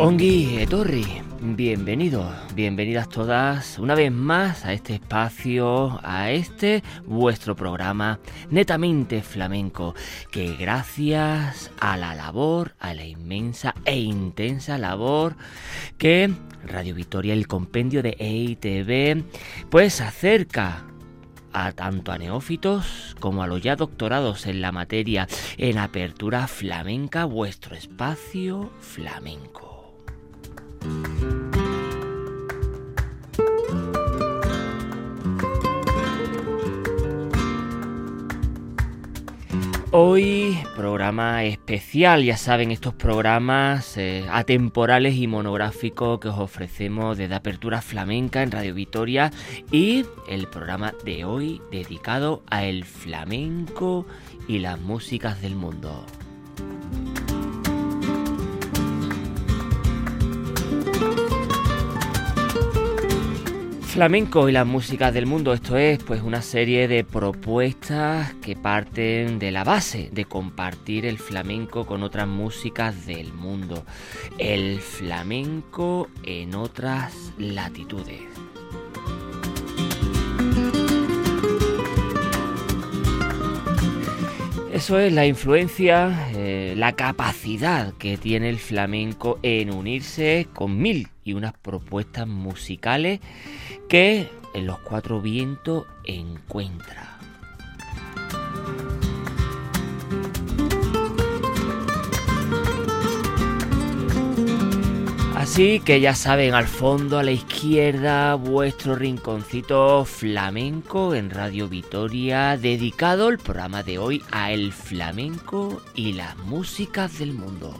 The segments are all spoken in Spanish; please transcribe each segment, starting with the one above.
Ongi Etorri, bienvenidos, bienvenidas todas una vez más a este espacio, a este vuestro programa netamente flamenco, que gracias a la labor, a la inmensa e intensa labor que Radio Victoria, el compendio de EITV, pues acerca a tanto a neófitos como a los ya doctorados en la materia en apertura flamenca, vuestro espacio flamenco. Hoy programa especial, ya saben, estos programas eh, atemporales y monográficos que os ofrecemos desde Apertura Flamenca en Radio Vitoria y el programa de hoy dedicado a el flamenco y las músicas del mundo. Flamenco y las músicas del mundo, esto es pues una serie de propuestas que parten de la base de compartir el flamenco con otras músicas del mundo. El flamenco en otras latitudes. Eso es la influencia, eh, la capacidad que tiene el flamenco en unirse con mil y unas propuestas musicales que en los cuatro vientos encuentra. Así que ya saben, al fondo, a la izquierda, vuestro rinconcito flamenco en Radio Vitoria, dedicado el programa de hoy a el flamenco y las músicas del mundo.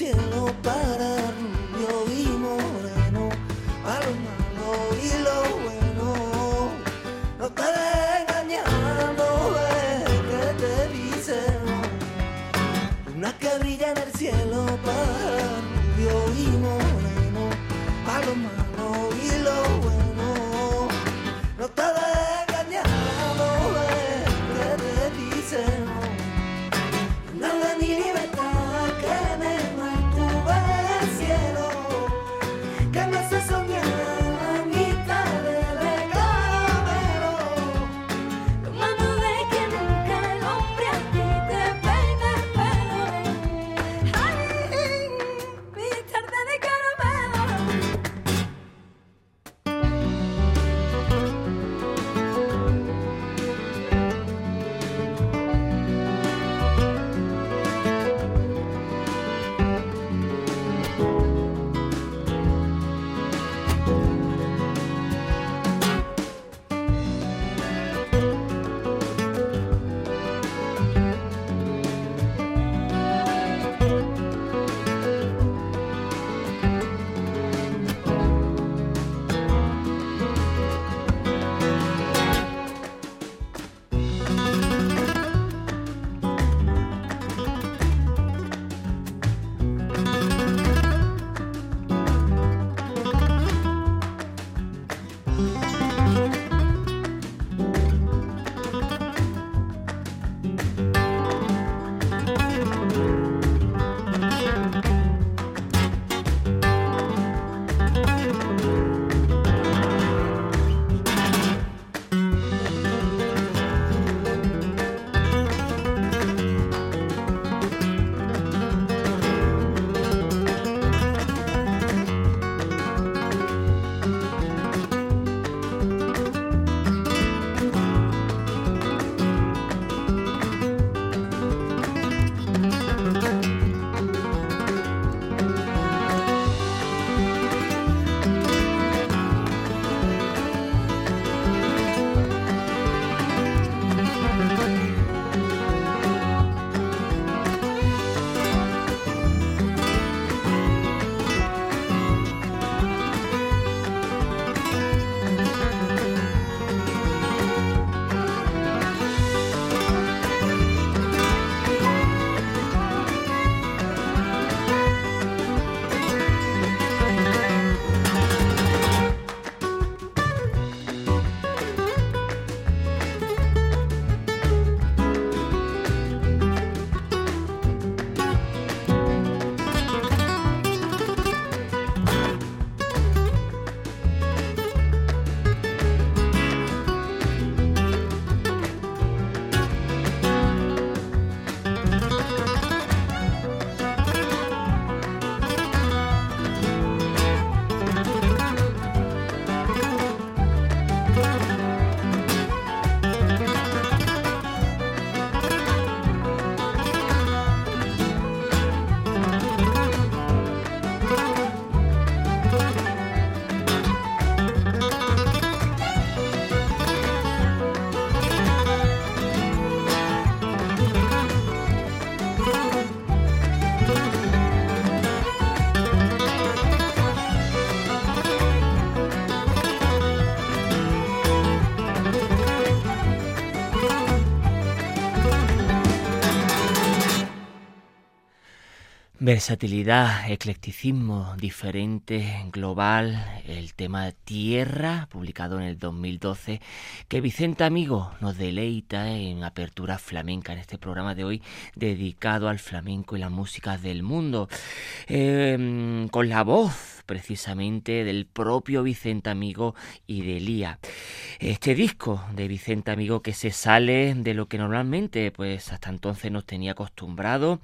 Cielo para Versatilidad, eclecticismo, diferente, global, el tema Tierra, publicado en el 2012, que Vicente Amigo nos deleita en apertura flamenca en este programa de hoy dedicado al flamenco y las músicas del mundo, eh, con la voz precisamente del propio Vicente Amigo y de Lía. Este disco de Vicente Amigo que se sale de lo que normalmente pues hasta entonces nos tenía acostumbrado,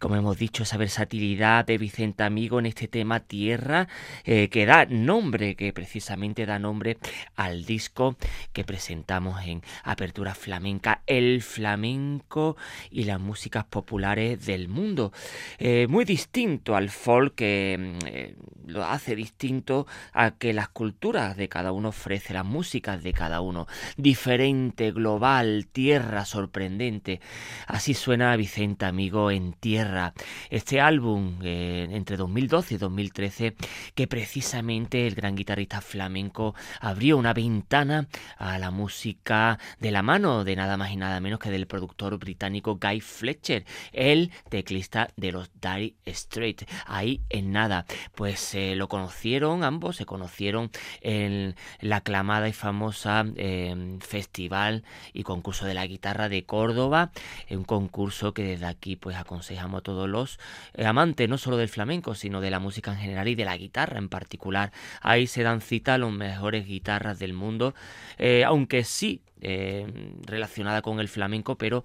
como hemos dicho, esa versatilidad de Vicente Amigo en este tema Tierra, eh, que da nombre, que precisamente da nombre al disco que presentamos en Apertura Flamenca, el flamenco y las músicas populares del mundo. Eh, muy distinto al folk que eh, lo hace distinto a que las culturas de cada uno ofrece, las músicas de cada uno. Diferente, global, tierra, sorprendente. Así suena Vicente Amigo en Tierra. Este álbum eh, entre 2012 y 2013 que precisamente el gran guitarrista flamenco abrió una ventana a la música de la mano de nada más y nada menos que del productor británico Guy Fletcher, el teclista de los Dire Straits. Ahí en nada, pues eh, lo conocieron ambos, se conocieron en la aclamada y famosa eh, festival y concurso de la guitarra de Córdoba, un concurso que desde aquí pues aconsejamos a todos los eh, amantes no solo del flamenco, sino de la música en general y de la guitarra en particular. Ahí se dan cita a los mejores guitarras del mundo, eh, aunque sí eh, relacionada con el flamenco, pero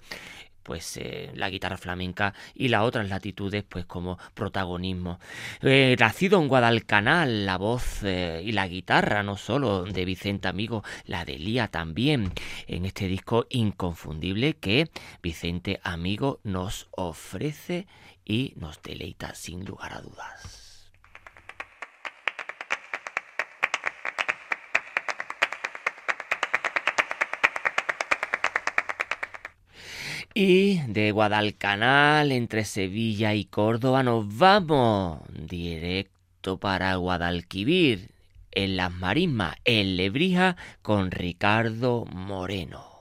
pues la guitarra flamenca y las otras latitudes pues como protagonismo. nacido en Guadalcanal, la voz y la guitarra no solo de Vicente Amigo, la de Lía también en este disco inconfundible que Vicente Amigo nos ofrece y nos deleita sin lugar a dudas. Y de Guadalcanal, entre Sevilla y Córdoba, nos vamos directo para Guadalquivir, en las marismas, en Lebrija, con Ricardo Moreno.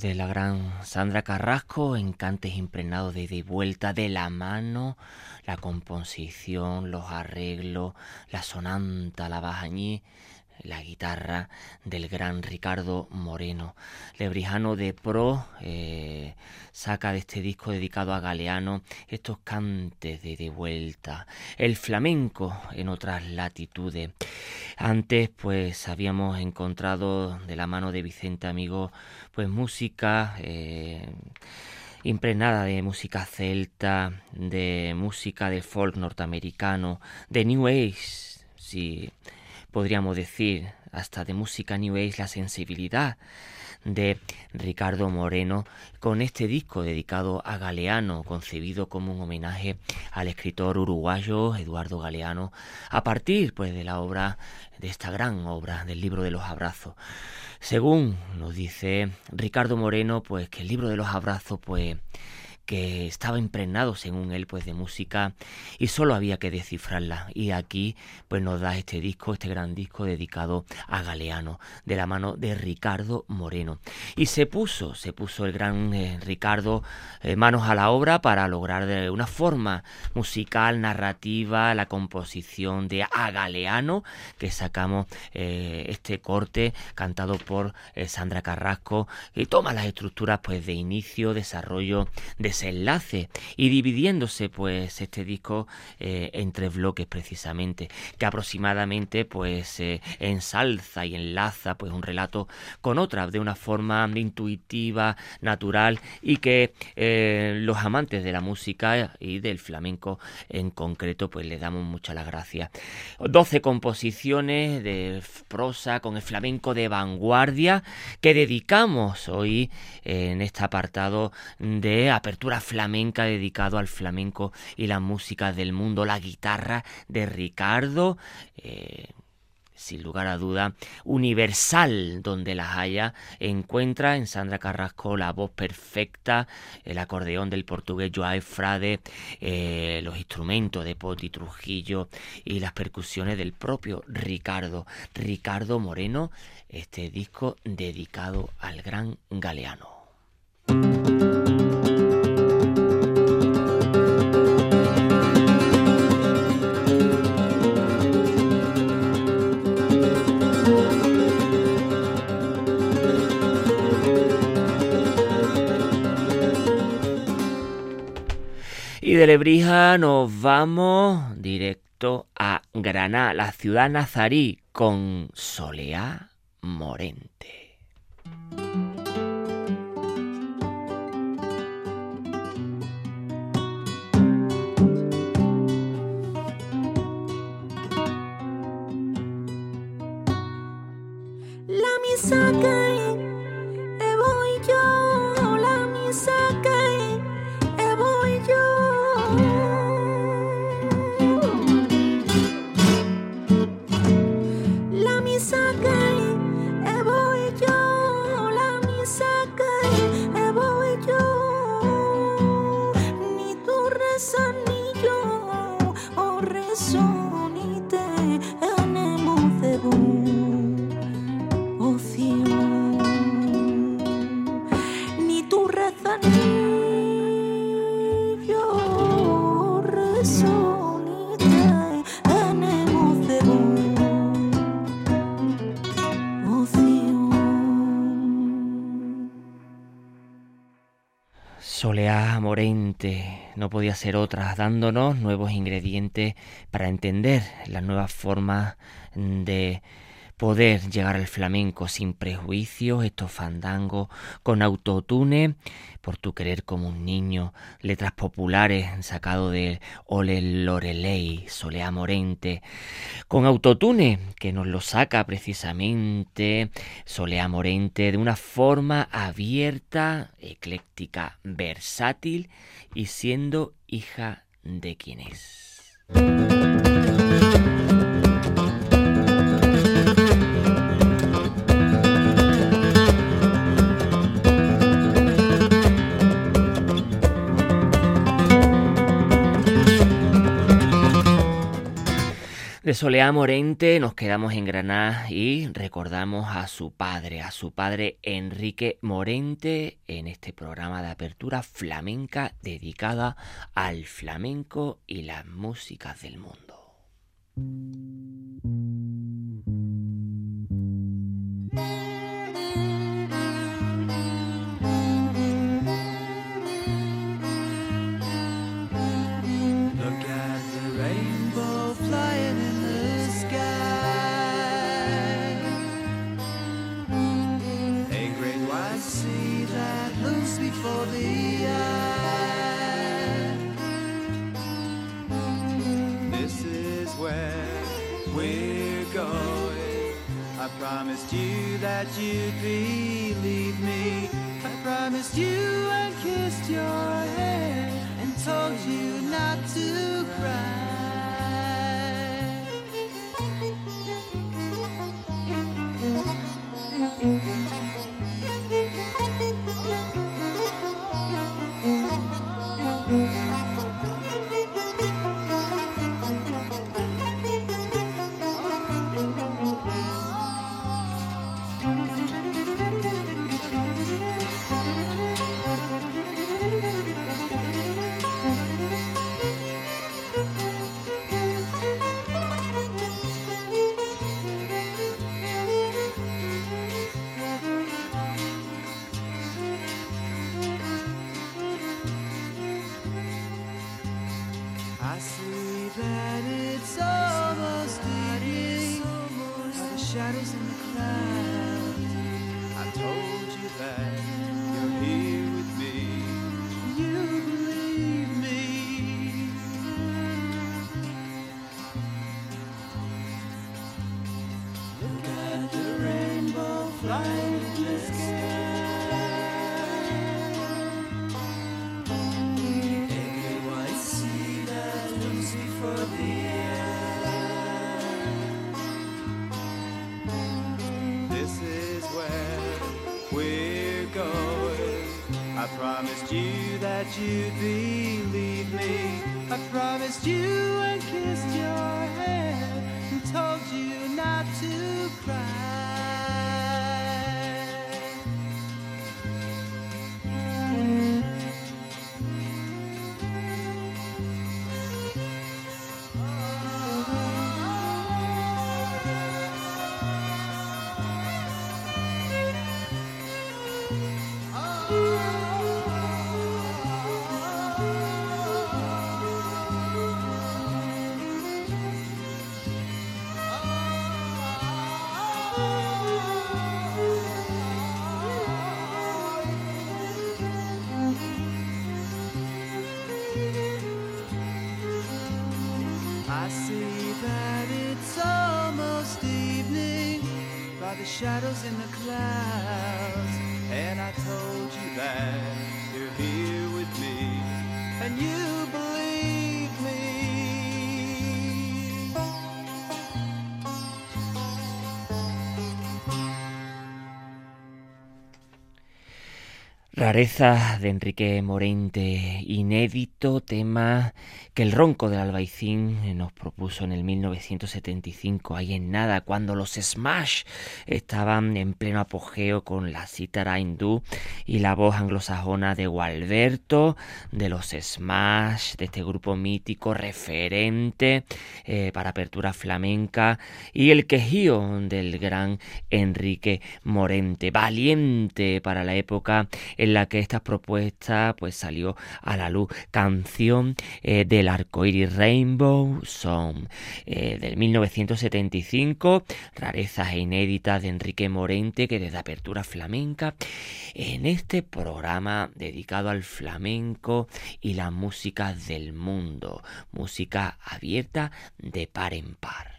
De la gran Sandra Carrasco en cantes impregnados de vuelta de la mano, la composición, los arreglos, la sonanta, la bajañí, la guitarra del gran Ricardo Moreno. Lebrijano de Pro eh, saca de este disco dedicado a Galeano estos cantes de de vuelta, el flamenco en otras latitudes. Antes pues habíamos encontrado de la mano de Vicente Amigo pues música eh, impregnada de música celta, de música de folk norteamericano, de New Age, si podríamos decir, hasta de música New Age, la sensibilidad de Ricardo Moreno con este disco dedicado a Galeano, concebido como un homenaje al escritor uruguayo Eduardo Galeano, a partir pues de la obra de esta gran obra del libro de los abrazos. Según nos dice Ricardo Moreno, pues que el libro de los abrazos pues que estaba impregnado según él pues de música y solo había que descifrarla. Y aquí pues nos da este disco este gran disco dedicado a Galeano de la mano de Ricardo Moreno. Y se puso se puso el gran eh, Ricardo eh, manos a la obra para lograr de una forma musical narrativa la composición de A Galeano que sacamos eh, este corte cantado por Sandra Carrasco y toma las estructuras pues de inicio desarrollo desenlace y dividiéndose pues este disco eh, en tres bloques precisamente que aproximadamente pues eh, ensalza y enlaza pues un relato con otra de una forma intuitiva natural y que eh, los amantes de la música y del flamenco en concreto pues le damos muchas las gracias 12 composiciones de prosa con el flamenco de vanguardia que dedicamos hoy en este apartado de apertura flamenca dedicado al flamenco y la música del mundo, la guitarra de Ricardo. eh, sin lugar a duda, universal donde las haya, encuentra en Sandra Carrasco la voz perfecta, el acordeón del portugués Joao Frade, eh, los instrumentos de Poti Trujillo y las percusiones del propio Ricardo, Ricardo Moreno, este disco dedicado al gran galeano. De Lebrija nos vamos directo a Granada, la ciudad nazarí, con Soleá Morente. Soleá Morente no podía ser otra, dándonos nuevos ingredientes para entender las nuevas formas de poder llegar al flamenco sin prejuicios, estos fandangos, con autotune, por tu querer como un niño, letras populares sacado de Ole Lorelei, Soleá Morente, con autotune que nos lo saca precisamente Soleá Morente de una forma abierta, ecléctica, versátil y siendo hija de quien es. De Soleá Morente nos quedamos en Granada y recordamos a su padre, a su padre Enrique Morente, en este programa de apertura flamenca dedicada al flamenco y las músicas del mundo. I promised you that you'd believe me. I promised you and kissed your hand and told you not to cry. That you'd believe me. I promised you and kissed your hand and told you not to cry. De Enrique Morente, inédito tema que el ronco del albaicín nos propuso en el 1975, ahí en nada, cuando los Smash estaban en pleno apogeo con la cítara hindú y la voz anglosajona de Gualberto, de los Smash, de este grupo mítico referente eh, para apertura flamenca, y el quejío del gran Enrique Morente, valiente para la época en la que esta propuesta pues salió a la luz. Canción eh, del arcoíris Rainbow Song eh, del 1975, rarezas e inéditas de Enrique Morente que desde apertura flamenca en este programa dedicado al flamenco y la música del mundo, música abierta de par en par.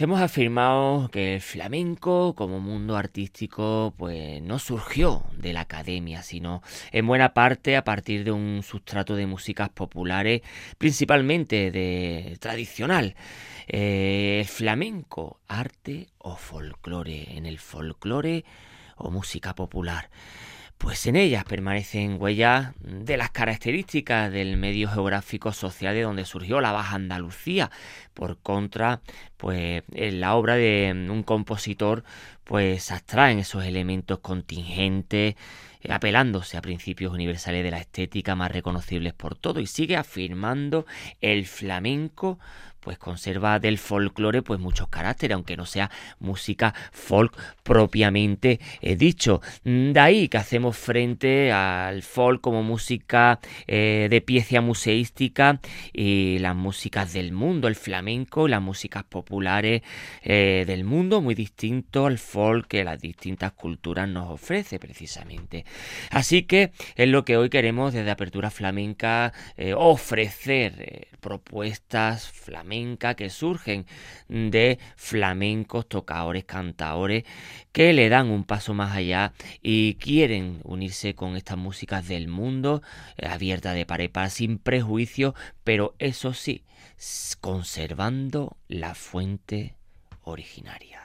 Hemos afirmado que el flamenco como mundo artístico pues no surgió de la academia, sino en buena parte a partir de un sustrato de músicas populares, principalmente de tradicional. Eh, el flamenco, arte o folclore. En el folclore o música popular. Pues en ellas permanecen huellas de las características del medio geográfico social de donde surgió la Baja Andalucía. Por contra, pues en la obra de un compositor pues abstraen esos elementos contingentes, apelándose a principios universales de la estética más reconocibles por todo y sigue afirmando el flamenco pues conserva del folclore pues muchos caracteres, aunque no sea música folk propiamente eh, dicho. De ahí que hacemos frente al folk como música eh, de pieza museística y las músicas del mundo, el flamenco y las músicas populares eh, del mundo, muy distinto al folk que las distintas culturas nos ofrece precisamente. Así que es lo que hoy queremos desde Apertura Flamenca ofrecer propuestas flamencas que surgen de flamencos, tocadores, cantadores que le dan un paso más allá y quieren unirse con estas músicas del mundo, eh, abierta de par sin prejuicio, pero eso sí, conservando la fuente originaria.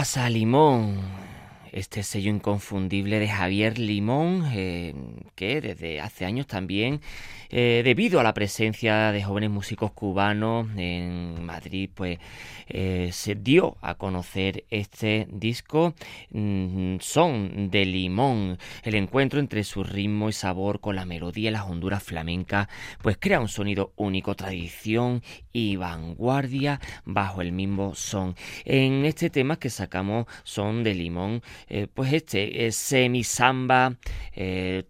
Casa Limón, este sello inconfundible de Javier Limón, eh, que desde hace años también eh, debido a la presencia de jóvenes músicos cubanos en Madrid, pues eh, se dio a conocer este disco mm, Son de Limón. El encuentro entre su ritmo y sabor con la melodía y las honduras flamencas, pues crea un sonido único, tradición y vanguardia bajo el mismo son. En este tema que sacamos Son de Limón, eh, pues este eh, semisamba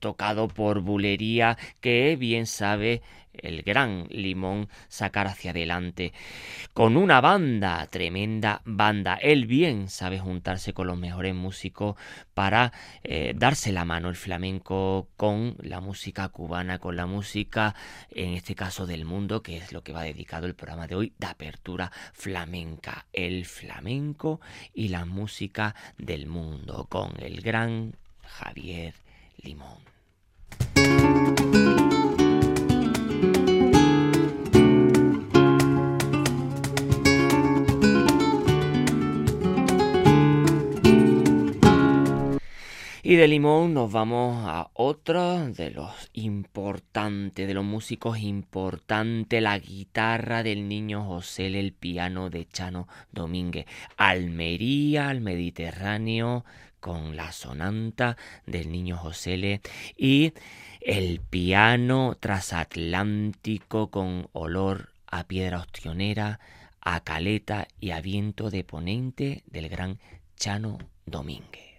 tocado por bulería que bien sabe el gran limón sacar hacia adelante con una banda, tremenda banda. Él bien sabe juntarse con los mejores músicos para eh, darse la mano el flamenco con la música cubana, con la música, en este caso del mundo, que es lo que va dedicado el programa de hoy, de apertura flamenca. El flamenco y la música del mundo, con el gran Javier Limón. Y de Limón nos vamos a otro de los importantes, de los músicos importantes, la guitarra del niño José, el piano de Chano Domínguez, Almería, al Mediterráneo, con la sonanta del niño José y el piano transatlántico con olor a piedra ostionera, a caleta y a viento de ponente del gran Chano Domínguez.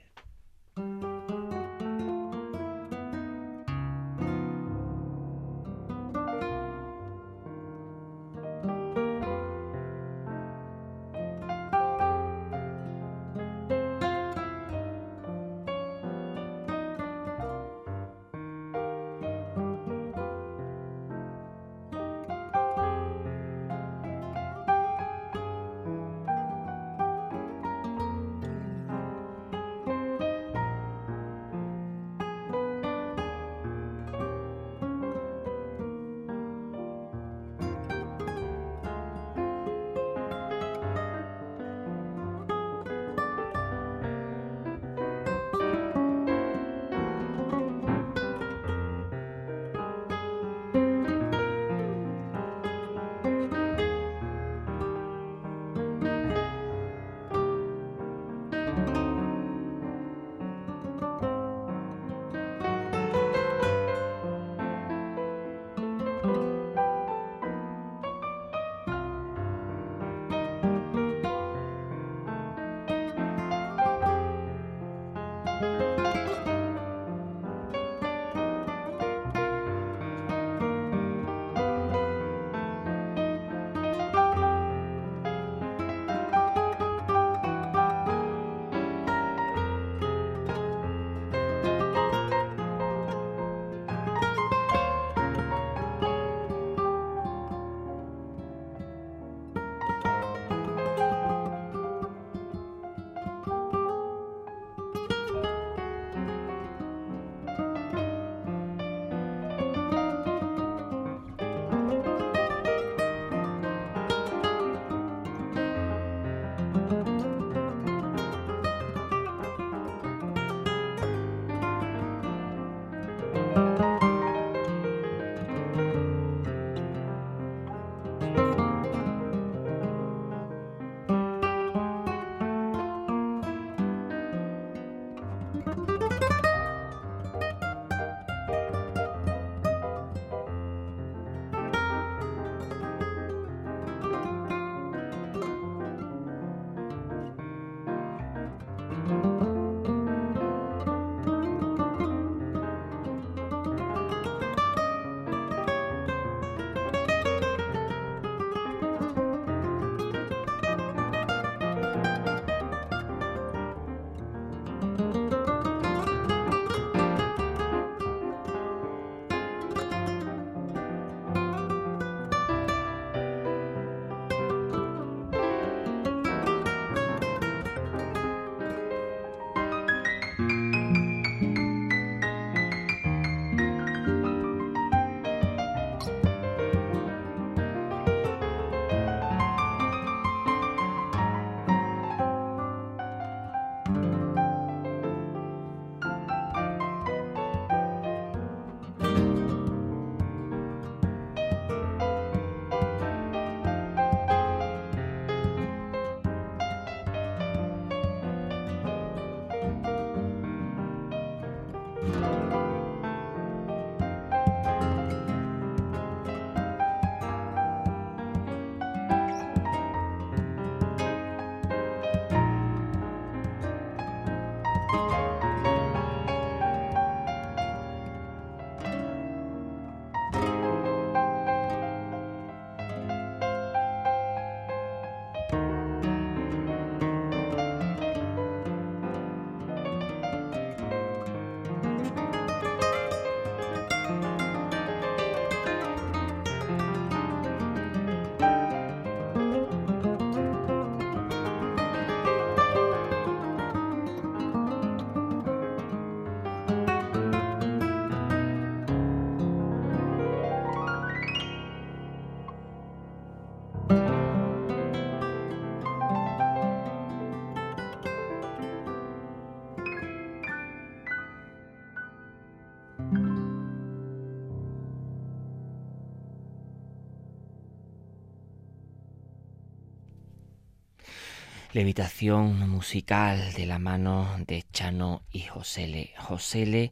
Levitación musical de la mano de Chano y Josele. Josele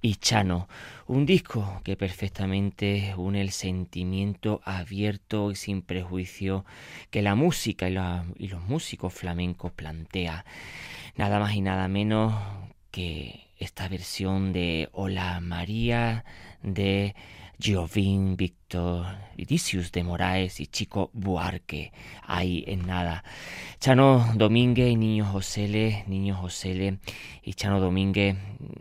y Chano. Un disco que perfectamente une el sentimiento abierto y sin prejuicio que la música y, los músicos flamencos plantea. Nada más y nada menos que esta versión de Hola María de Giovin, Víctor, Vinicius de Moraes y Chico Buarque. Ahí en nada. Chano Domínguez y Niño Josele, Niño Josele y Chano Domínguez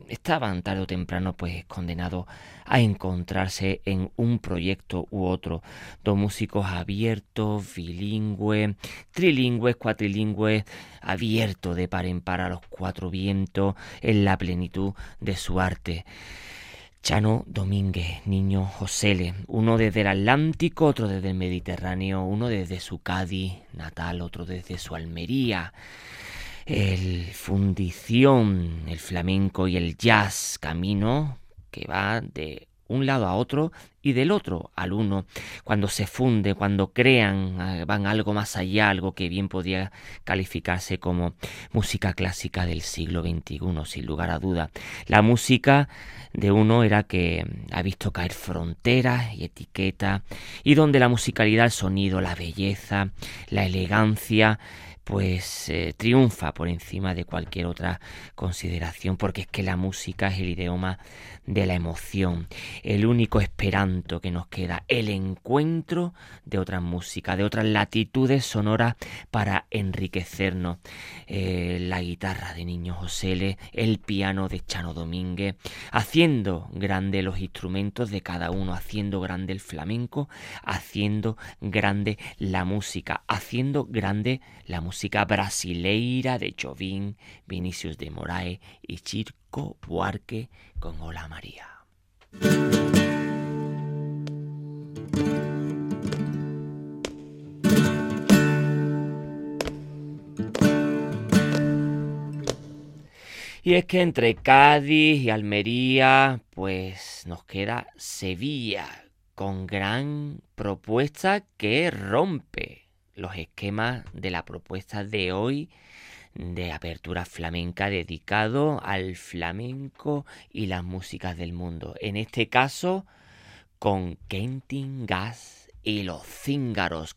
estaban tarde o temprano pues condenados a encontrarse en un proyecto u otro. Dos músicos abiertos, bilingües, trilingües, cuatrilingües, abiertos de par en par a los cuatro vientos en la plenitud de su arte. Chano Domínguez, niño Josele, uno desde el Atlántico, otro desde el Mediterráneo, uno desde su Cádiz natal, otro desde su Almería. El fundición, el flamenco y el jazz, camino que va de un lado a otro y del otro al uno, cuando se funde, cuando crean, ah, van algo más allá, algo que bien podría calificarse como música clásica del siglo XXI, sin lugar a duda. La música de uno era que ha visto caer fronteras y etiquetas, y donde la musicalidad, el sonido, la belleza, la elegancia, pues eh, triunfa por encima de cualquier otra consideración, porque es que la música es el idioma de la emoción, el único esperanto que nos queda, el encuentro de otras músicas, de otras latitudes sonoras para enriquecernos. Eh, la guitarra de Niño José, el piano de Chano Domínguez, haciendo grande los instrumentos de cada uno, haciendo grande el flamenco, haciendo grande la música, haciendo grande la música música brasileira de Jovin, Vinicius de Moraes y Chico Buarque con Hola María. Y es que entre Cádiz y Almería, pues nos queda Sevilla, con gran propuesta que rompe los esquemas de la propuesta de hoy de apertura flamenca dedicado al flamenco y las músicas del mundo. En este caso, con Kentin Gas y los cíngaros.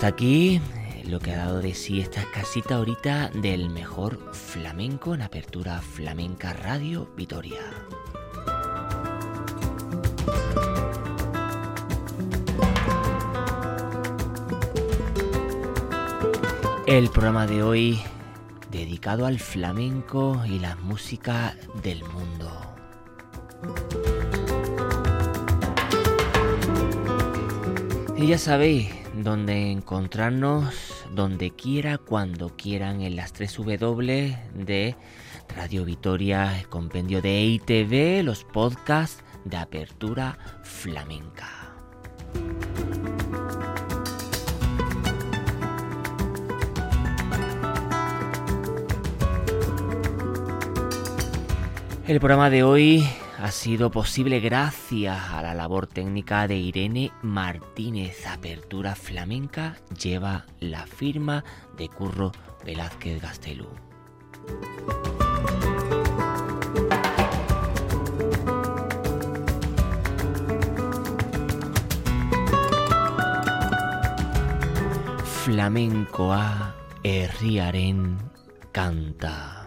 Hasta aquí eh, lo que ha dado de sí esta casita ahorita del mejor flamenco en apertura flamenca Radio Vitoria. El programa de hoy dedicado al flamenco y la música del mundo. Y ya sabéis dónde encontrarnos, donde quiera, cuando quieran, en las 3 W de Radio Vitoria, el compendio de ITV, los podcasts de apertura flamenca. El programa de hoy ha sido posible gracias a la labor técnica de Irene Martínez. Apertura Flamenca lleva la firma de Curro Velázquez Gastelú. Flamencoa herriaren kanta.